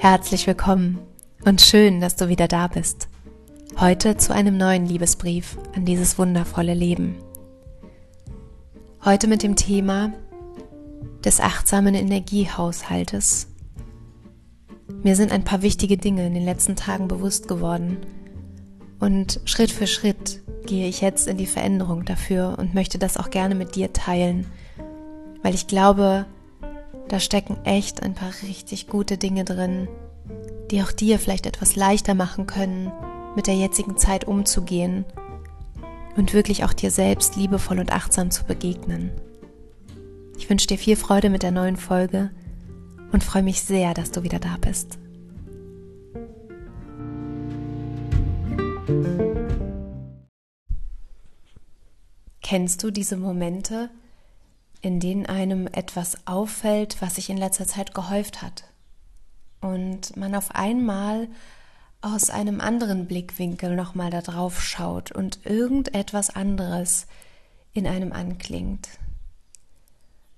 Herzlich willkommen und schön, dass du wieder da bist. Heute zu einem neuen Liebesbrief an dieses wundervolle Leben. Heute mit dem Thema des achtsamen Energiehaushaltes. Mir sind ein paar wichtige Dinge in den letzten Tagen bewusst geworden und Schritt für Schritt gehe ich jetzt in die Veränderung dafür und möchte das auch gerne mit dir teilen, weil ich glaube, da stecken echt ein paar richtig gute Dinge drin, die auch dir vielleicht etwas leichter machen können, mit der jetzigen Zeit umzugehen und wirklich auch dir selbst liebevoll und achtsam zu begegnen. Ich wünsche dir viel Freude mit der neuen Folge und freue mich sehr, dass du wieder da bist. Kennst du diese Momente, in denen einem etwas auffällt, was sich in letzter Zeit gehäuft hat. Und man auf einmal aus einem anderen Blickwinkel nochmal da drauf schaut und irgendetwas anderes in einem anklingt.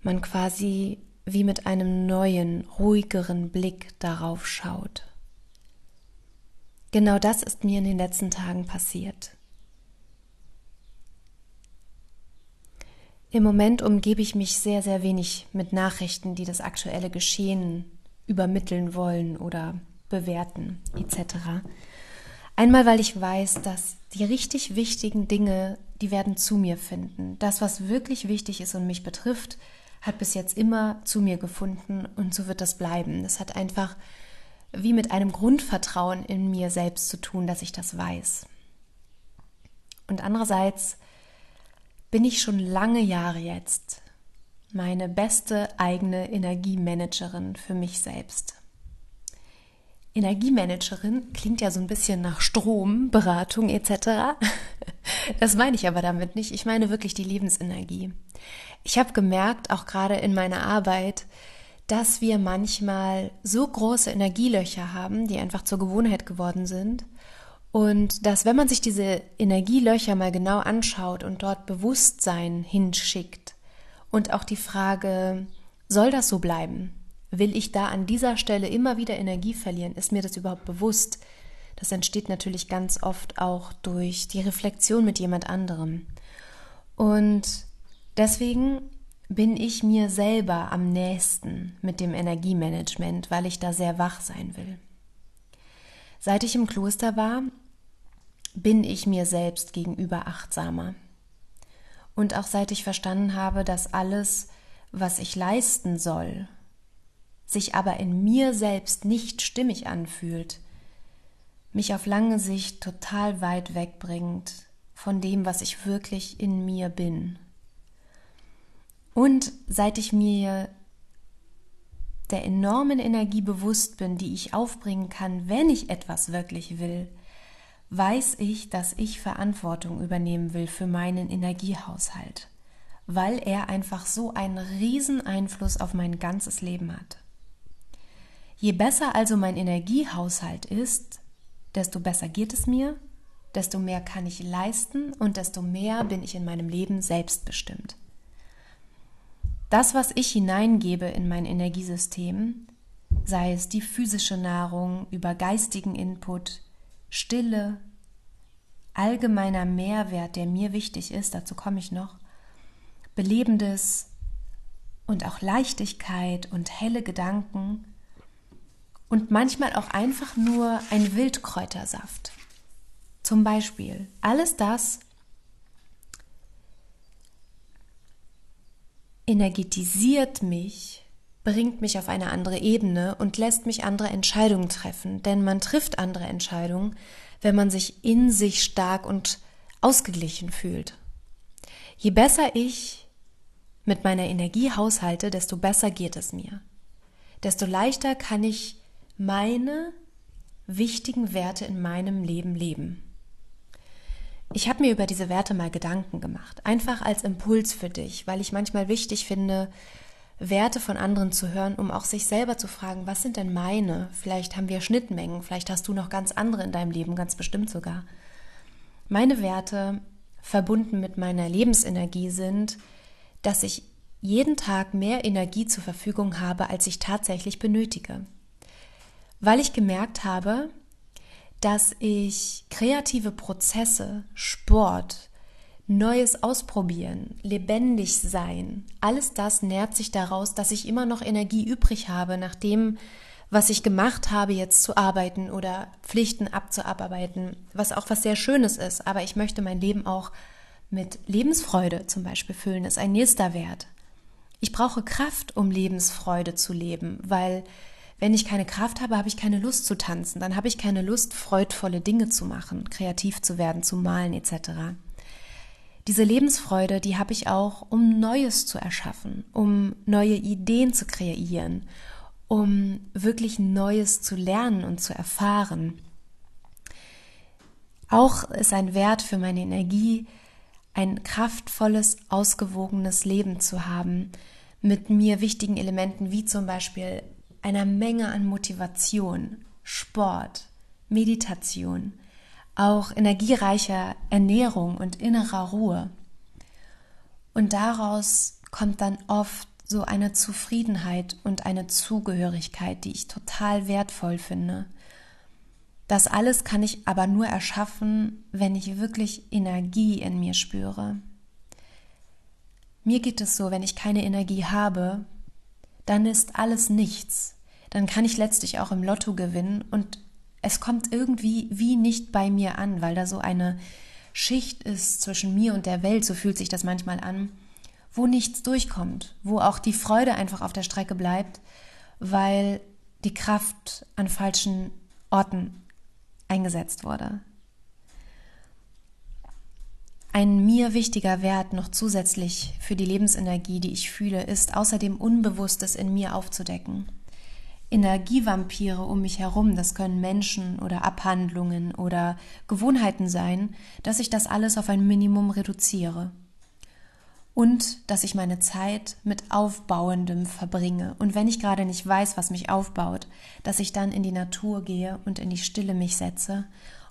Man quasi wie mit einem neuen, ruhigeren Blick darauf schaut. Genau das ist mir in den letzten Tagen passiert. Im Moment umgebe ich mich sehr, sehr wenig mit Nachrichten, die das aktuelle Geschehen übermitteln wollen oder bewerten etc. Einmal, weil ich weiß, dass die richtig wichtigen Dinge, die werden zu mir finden. Das, was wirklich wichtig ist und mich betrifft, hat bis jetzt immer zu mir gefunden und so wird das bleiben. Das hat einfach wie mit einem Grundvertrauen in mir selbst zu tun, dass ich das weiß. Und andererseits bin ich schon lange Jahre jetzt meine beste eigene Energiemanagerin für mich selbst. Energiemanagerin klingt ja so ein bisschen nach Strom, Beratung etc. Das meine ich aber damit nicht. Ich meine wirklich die Lebensenergie. Ich habe gemerkt, auch gerade in meiner Arbeit, dass wir manchmal so große Energielöcher haben, die einfach zur Gewohnheit geworden sind und dass, wenn man sich diese Energielöcher mal genau anschaut und dort Bewusstsein hinschickt und auch die Frage, soll das so bleiben? Will ich da an dieser Stelle immer wieder Energie verlieren? Ist mir das überhaupt bewusst? Das entsteht natürlich ganz oft auch durch die Reflexion mit jemand anderem. Und deswegen bin ich mir selber am nächsten mit dem Energiemanagement, weil ich da sehr wach sein will. Seit ich im Kloster war, bin ich mir selbst gegenüber achtsamer. Und auch seit ich verstanden habe, dass alles, was ich leisten soll, sich aber in mir selbst nicht stimmig anfühlt, mich auf lange Sicht total weit wegbringt von dem, was ich wirklich in mir bin. Und seit ich mir der enormen Energie bewusst bin, die ich aufbringen kann, wenn ich etwas wirklich will, weiß ich, dass ich Verantwortung übernehmen will für meinen Energiehaushalt, weil er einfach so einen riesen Einfluss auf mein ganzes Leben hat. Je besser also mein Energiehaushalt ist, desto besser geht es mir, desto mehr kann ich leisten und desto mehr bin ich in meinem Leben selbstbestimmt. Das, was ich hineingebe in mein Energiesystem, sei es die physische Nahrung, über geistigen Input, Stille, allgemeiner Mehrwert, der mir wichtig ist, dazu komme ich noch, belebendes und auch Leichtigkeit und helle Gedanken und manchmal auch einfach nur ein Wildkräutersaft. Zum Beispiel alles das, energetisiert mich, bringt mich auf eine andere Ebene und lässt mich andere Entscheidungen treffen. Denn man trifft andere Entscheidungen, wenn man sich in sich stark und ausgeglichen fühlt. Je besser ich mit meiner Energie haushalte, desto besser geht es mir. Desto leichter kann ich meine wichtigen Werte in meinem Leben leben. Ich habe mir über diese Werte mal Gedanken gemacht, einfach als Impuls für dich, weil ich manchmal wichtig finde, Werte von anderen zu hören, um auch sich selber zu fragen, was sind denn meine? Vielleicht haben wir Schnittmengen, vielleicht hast du noch ganz andere in deinem Leben, ganz bestimmt sogar. Meine Werte, verbunden mit meiner Lebensenergie, sind, dass ich jeden Tag mehr Energie zur Verfügung habe, als ich tatsächlich benötige. weil ich gemerkt habe, dass ich kreative Prozesse, Sport, Neues ausprobieren, lebendig sein, alles das nährt sich daraus, dass ich immer noch Energie übrig habe, nach dem, was ich gemacht habe, jetzt zu arbeiten oder Pflichten abzuarbeiten, was auch was sehr Schönes ist. Aber ich möchte mein Leben auch mit Lebensfreude zum Beispiel füllen, ist ein nächster Wert. Ich brauche Kraft, um Lebensfreude zu leben, weil wenn ich keine Kraft habe, habe ich keine Lust zu tanzen, dann habe ich keine Lust, freudvolle Dinge zu machen, kreativ zu werden, zu malen etc. Diese Lebensfreude, die habe ich auch, um Neues zu erschaffen, um neue Ideen zu kreieren, um wirklich Neues zu lernen und zu erfahren. Auch ist ein Wert für meine Energie, ein kraftvolles, ausgewogenes Leben zu haben, mit mir wichtigen Elementen wie zum Beispiel einer Menge an Motivation, Sport, Meditation, auch energiereicher Ernährung und innerer Ruhe. Und daraus kommt dann oft so eine Zufriedenheit und eine Zugehörigkeit, die ich total wertvoll finde. Das alles kann ich aber nur erschaffen, wenn ich wirklich Energie in mir spüre. Mir geht es so, wenn ich keine Energie habe, dann ist alles nichts. Dann kann ich letztlich auch im Lotto gewinnen und es kommt irgendwie wie nicht bei mir an, weil da so eine Schicht ist zwischen mir und der Welt, so fühlt sich das manchmal an, wo nichts durchkommt, wo auch die Freude einfach auf der Strecke bleibt, weil die Kraft an falschen Orten eingesetzt wurde. Ein mir wichtiger Wert noch zusätzlich für die Lebensenergie, die ich fühle, ist außerdem Unbewusstes in mir aufzudecken. Energievampire um mich herum, das können Menschen oder Abhandlungen oder Gewohnheiten sein, dass ich das alles auf ein Minimum reduziere. Und dass ich meine Zeit mit Aufbauendem verbringe. Und wenn ich gerade nicht weiß, was mich aufbaut, dass ich dann in die Natur gehe und in die Stille mich setze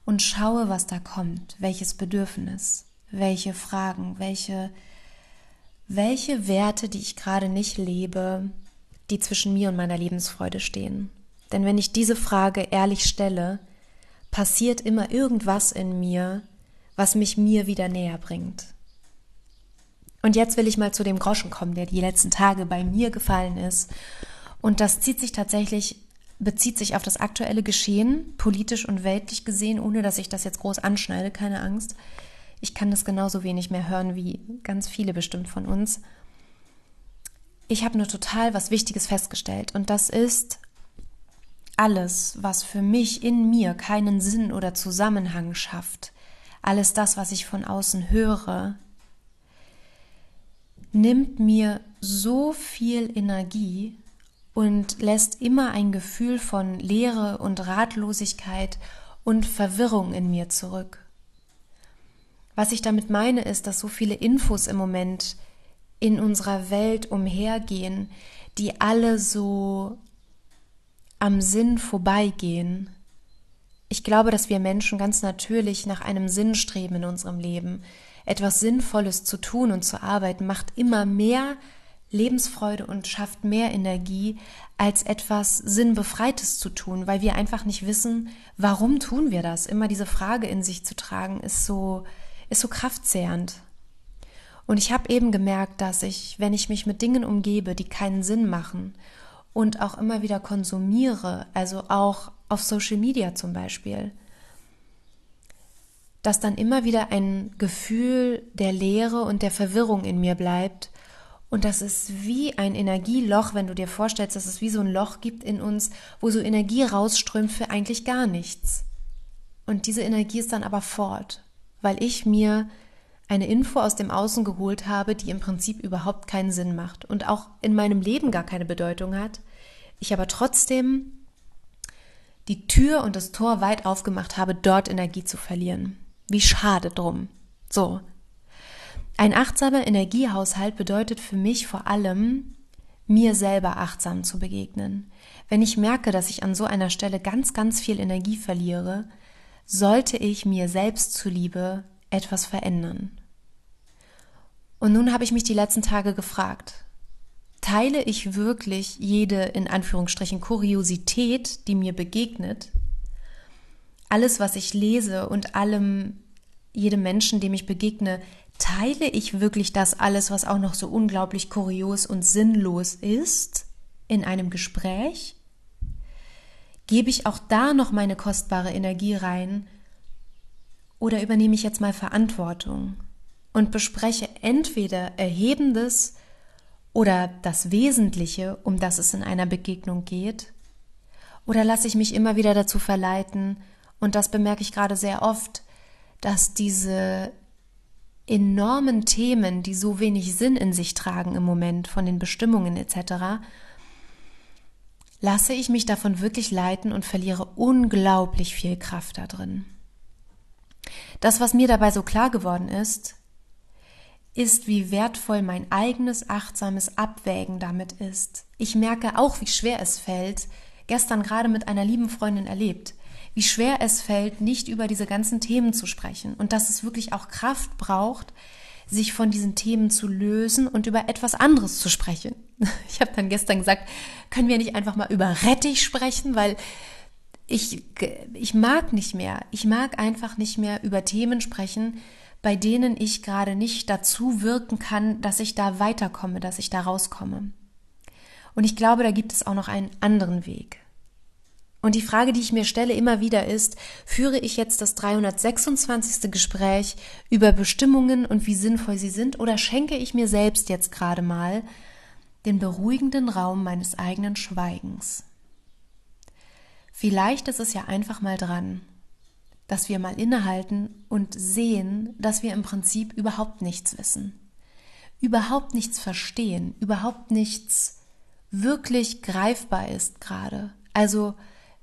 und schaue, was da kommt, welches Bedürfnis welche Fragen, welche, welche Werte, die ich gerade nicht lebe, die zwischen mir und meiner Lebensfreude stehen. Denn wenn ich diese Frage ehrlich stelle, passiert immer irgendwas in mir, was mich mir wieder näher bringt. Und jetzt will ich mal zu dem Groschen kommen, der die letzten Tage bei mir gefallen ist. Und das zieht sich tatsächlich, bezieht sich auf das aktuelle Geschehen, politisch und weltlich gesehen, ohne dass ich das jetzt groß anschneide, keine Angst. Ich kann das genauso wenig mehr hören wie ganz viele bestimmt von uns. Ich habe nur total was Wichtiges festgestellt und das ist alles, was für mich in mir keinen Sinn oder Zusammenhang schafft, alles das, was ich von außen höre, nimmt mir so viel Energie und lässt immer ein Gefühl von Leere und Ratlosigkeit und Verwirrung in mir zurück. Was ich damit meine, ist, dass so viele Infos im Moment in unserer Welt umhergehen, die alle so am Sinn vorbeigehen. Ich glaube, dass wir Menschen ganz natürlich nach einem Sinn streben in unserem Leben. Etwas Sinnvolles zu tun und zu arbeiten macht immer mehr Lebensfreude und schafft mehr Energie, als etwas Sinnbefreites zu tun, weil wir einfach nicht wissen, warum tun wir das. Immer diese Frage in sich zu tragen, ist so, ist so kraftzehrend. Und ich habe eben gemerkt, dass ich, wenn ich mich mit Dingen umgebe, die keinen Sinn machen und auch immer wieder konsumiere, also auch auf Social Media zum Beispiel, dass dann immer wieder ein Gefühl der Leere und der Verwirrung in mir bleibt. Und das ist wie ein Energieloch, wenn du dir vorstellst, dass es wie so ein Loch gibt in uns, wo so Energie rausströmt für eigentlich gar nichts. Und diese Energie ist dann aber fort weil ich mir eine Info aus dem Außen geholt habe, die im Prinzip überhaupt keinen Sinn macht und auch in meinem Leben gar keine Bedeutung hat. Ich aber trotzdem die Tür und das Tor weit aufgemacht habe, dort Energie zu verlieren. Wie schade drum. So. Ein achtsamer Energiehaushalt bedeutet für mich vor allem, mir selber achtsam zu begegnen. Wenn ich merke, dass ich an so einer Stelle ganz, ganz viel Energie verliere, sollte ich mir selbst zuliebe etwas verändern. Und nun habe ich mich die letzten Tage gefragt, Teile ich wirklich jede in Anführungsstrichen Kuriosität, die mir begegnet? Alles, was ich lese und allem, jedem Menschen, dem ich begegne, teile ich wirklich das alles, was auch noch so unglaublich kurios und sinnlos ist, in einem Gespräch? Gebe ich auch da noch meine kostbare Energie rein? Oder übernehme ich jetzt mal Verantwortung und bespreche entweder Erhebendes oder das Wesentliche, um das es in einer Begegnung geht? Oder lasse ich mich immer wieder dazu verleiten, und das bemerke ich gerade sehr oft, dass diese enormen Themen, die so wenig Sinn in sich tragen im Moment von den Bestimmungen etc., lasse ich mich davon wirklich leiten und verliere unglaublich viel Kraft da drin. Das, was mir dabei so klar geworden ist, ist, wie wertvoll mein eigenes achtsames Abwägen damit ist. Ich merke auch, wie schwer es fällt, gestern gerade mit einer lieben Freundin erlebt, wie schwer es fällt, nicht über diese ganzen Themen zu sprechen und dass es wirklich auch Kraft braucht, sich von diesen Themen zu lösen und über etwas anderes zu sprechen. Ich habe dann gestern gesagt, können wir nicht einfach mal über Rettich sprechen, weil ich, ich mag nicht mehr. Ich mag einfach nicht mehr über Themen sprechen, bei denen ich gerade nicht dazu wirken kann, dass ich da weiterkomme, dass ich da rauskomme. Und ich glaube, da gibt es auch noch einen anderen Weg. Und die Frage, die ich mir stelle immer wieder ist, führe ich jetzt das 326. Gespräch über Bestimmungen und wie sinnvoll sie sind oder schenke ich mir selbst jetzt gerade mal den beruhigenden Raum meines eigenen Schweigens? Vielleicht ist es ja einfach mal dran, dass wir mal innehalten und sehen, dass wir im Prinzip überhaupt nichts wissen, überhaupt nichts verstehen, überhaupt nichts wirklich greifbar ist gerade. Also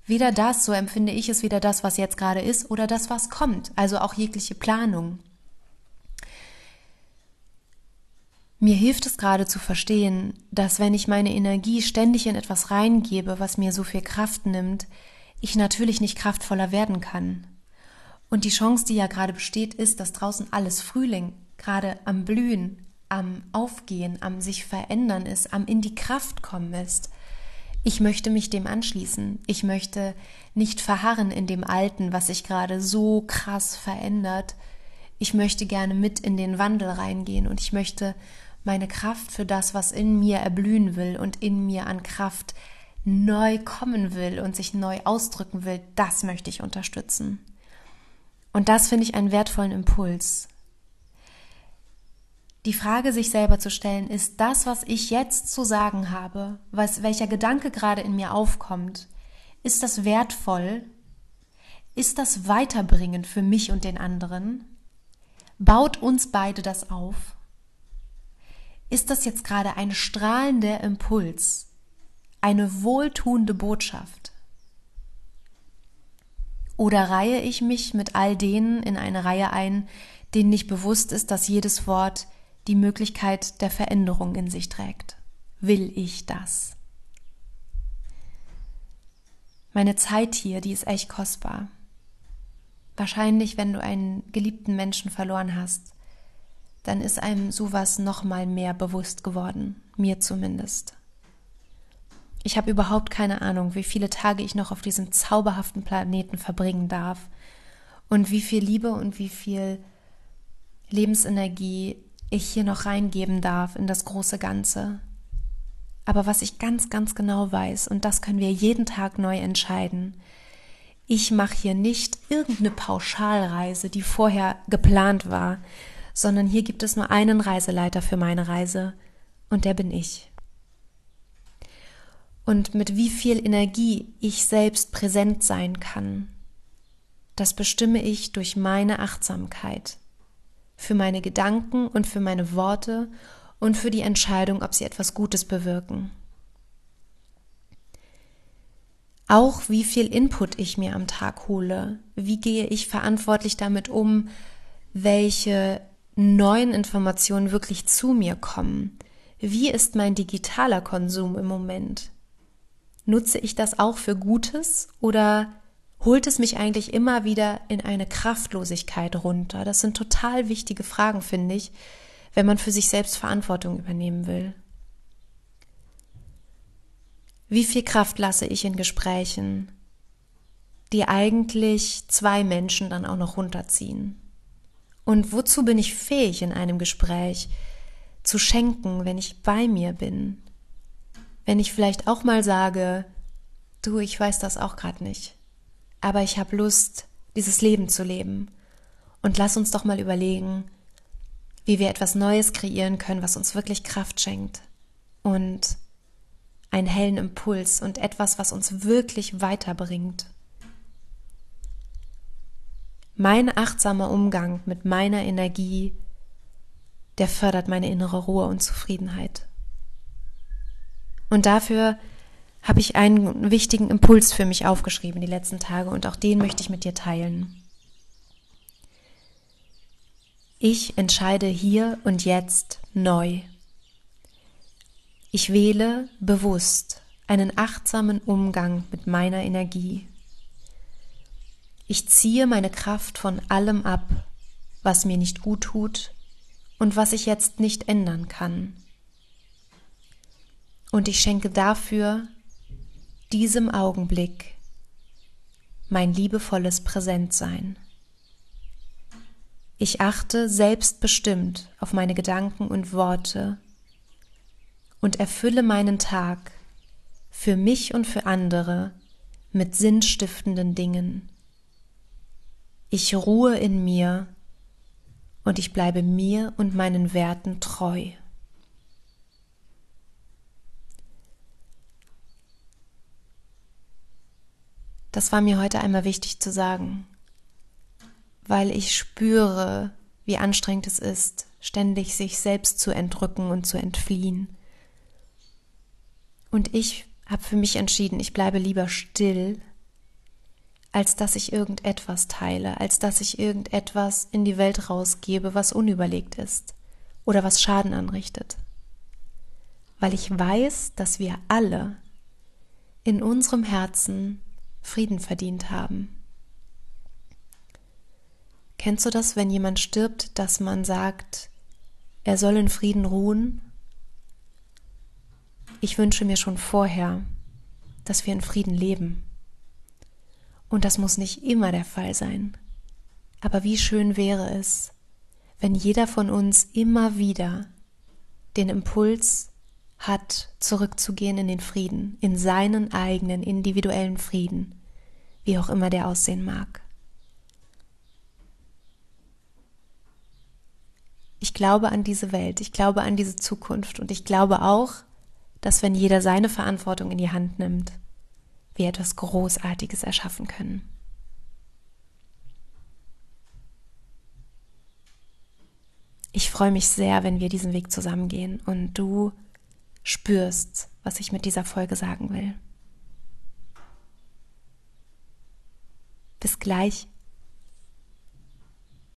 Weder das, so empfinde ich es, weder das, was jetzt gerade ist, oder das, was kommt, also auch jegliche Planung. Mir hilft es gerade zu verstehen, dass wenn ich meine Energie ständig in etwas reingebe, was mir so viel Kraft nimmt, ich natürlich nicht kraftvoller werden kann. Und die Chance, die ja gerade besteht, ist, dass draußen alles Frühling, gerade am Blühen, am Aufgehen, am sich verändern ist, am in die Kraft kommen ist ich möchte mich dem anschließen. Ich möchte nicht verharren in dem Alten, was sich gerade so krass verändert. Ich möchte gerne mit in den Wandel reingehen und ich möchte meine Kraft für das, was in mir erblühen will und in mir an Kraft neu kommen will und sich neu ausdrücken will, das möchte ich unterstützen. Und das finde ich einen wertvollen Impuls die Frage sich selber zu stellen, ist das, was ich jetzt zu sagen habe, was, welcher Gedanke gerade in mir aufkommt, ist das wertvoll? Ist das weiterbringend für mich und den anderen? Baut uns beide das auf? Ist das jetzt gerade ein strahlender Impuls, eine wohltuende Botschaft? Oder reihe ich mich mit all denen in eine Reihe ein, denen nicht bewusst ist, dass jedes Wort die Möglichkeit der Veränderung in sich trägt. Will ich das? Meine Zeit hier, die ist echt kostbar. Wahrscheinlich, wenn du einen geliebten Menschen verloren hast, dann ist einem sowas noch mal mehr bewusst geworden, mir zumindest. Ich habe überhaupt keine Ahnung, wie viele Tage ich noch auf diesem zauberhaften Planeten verbringen darf und wie viel Liebe und wie viel Lebensenergie ich hier noch reingeben darf in das große Ganze. Aber was ich ganz, ganz genau weiß, und das können wir jeden Tag neu entscheiden, ich mache hier nicht irgendeine Pauschalreise, die vorher geplant war, sondern hier gibt es nur einen Reiseleiter für meine Reise, und der bin ich. Und mit wie viel Energie ich selbst präsent sein kann, das bestimme ich durch meine Achtsamkeit für meine Gedanken und für meine Worte und für die Entscheidung, ob sie etwas Gutes bewirken. Auch wie viel Input ich mir am Tag hole, wie gehe ich verantwortlich damit um, welche neuen Informationen wirklich zu mir kommen, wie ist mein digitaler Konsum im Moment? Nutze ich das auch für Gutes oder holt es mich eigentlich immer wieder in eine Kraftlosigkeit runter? Das sind total wichtige Fragen, finde ich, wenn man für sich selbst Verantwortung übernehmen will. Wie viel Kraft lasse ich in Gesprächen, die eigentlich zwei Menschen dann auch noch runterziehen? Und wozu bin ich fähig in einem Gespräch zu schenken, wenn ich bei mir bin? Wenn ich vielleicht auch mal sage, du, ich weiß das auch gerade nicht, aber ich habe Lust, dieses Leben zu leben. Und lass uns doch mal überlegen, wie wir etwas Neues kreieren können, was uns wirklich Kraft schenkt und einen hellen Impuls und etwas, was uns wirklich weiterbringt. Mein achtsamer Umgang mit meiner Energie, der fördert meine innere Ruhe und Zufriedenheit. Und dafür habe ich einen wichtigen Impuls für mich aufgeschrieben die letzten Tage und auch den möchte ich mit dir teilen. Ich entscheide hier und jetzt neu. Ich wähle bewusst einen achtsamen Umgang mit meiner Energie. Ich ziehe meine Kraft von allem ab, was mir nicht gut tut und was ich jetzt nicht ändern kann. Und ich schenke dafür diesem Augenblick mein liebevolles Präsentsein. Ich achte selbstbestimmt auf meine Gedanken und Worte und erfülle meinen Tag für mich und für andere mit sinnstiftenden Dingen. Ich ruhe in mir und ich bleibe mir und meinen Werten treu. Das war mir heute einmal wichtig zu sagen, weil ich spüre, wie anstrengend es ist, ständig sich selbst zu entrücken und zu entfliehen. Und ich habe für mich entschieden, ich bleibe lieber still, als dass ich irgendetwas teile, als dass ich irgendetwas in die Welt rausgebe, was unüberlegt ist oder was Schaden anrichtet. Weil ich weiß, dass wir alle in unserem Herzen Frieden verdient haben. Kennst du das, wenn jemand stirbt, dass man sagt, er soll in Frieden ruhen? Ich wünsche mir schon vorher, dass wir in Frieden leben. Und das muss nicht immer der Fall sein. Aber wie schön wäre es, wenn jeder von uns immer wieder den Impuls hat, zurückzugehen in den Frieden, in seinen eigenen individuellen Frieden, wie auch immer der aussehen mag. Ich glaube an diese Welt, ich glaube an diese Zukunft und ich glaube auch, dass wenn jeder seine Verantwortung in die Hand nimmt, wir etwas Großartiges erschaffen können. Ich freue mich sehr, wenn wir diesen Weg zusammengehen und du spürst, was ich mit dieser Folge sagen will. Bis gleich.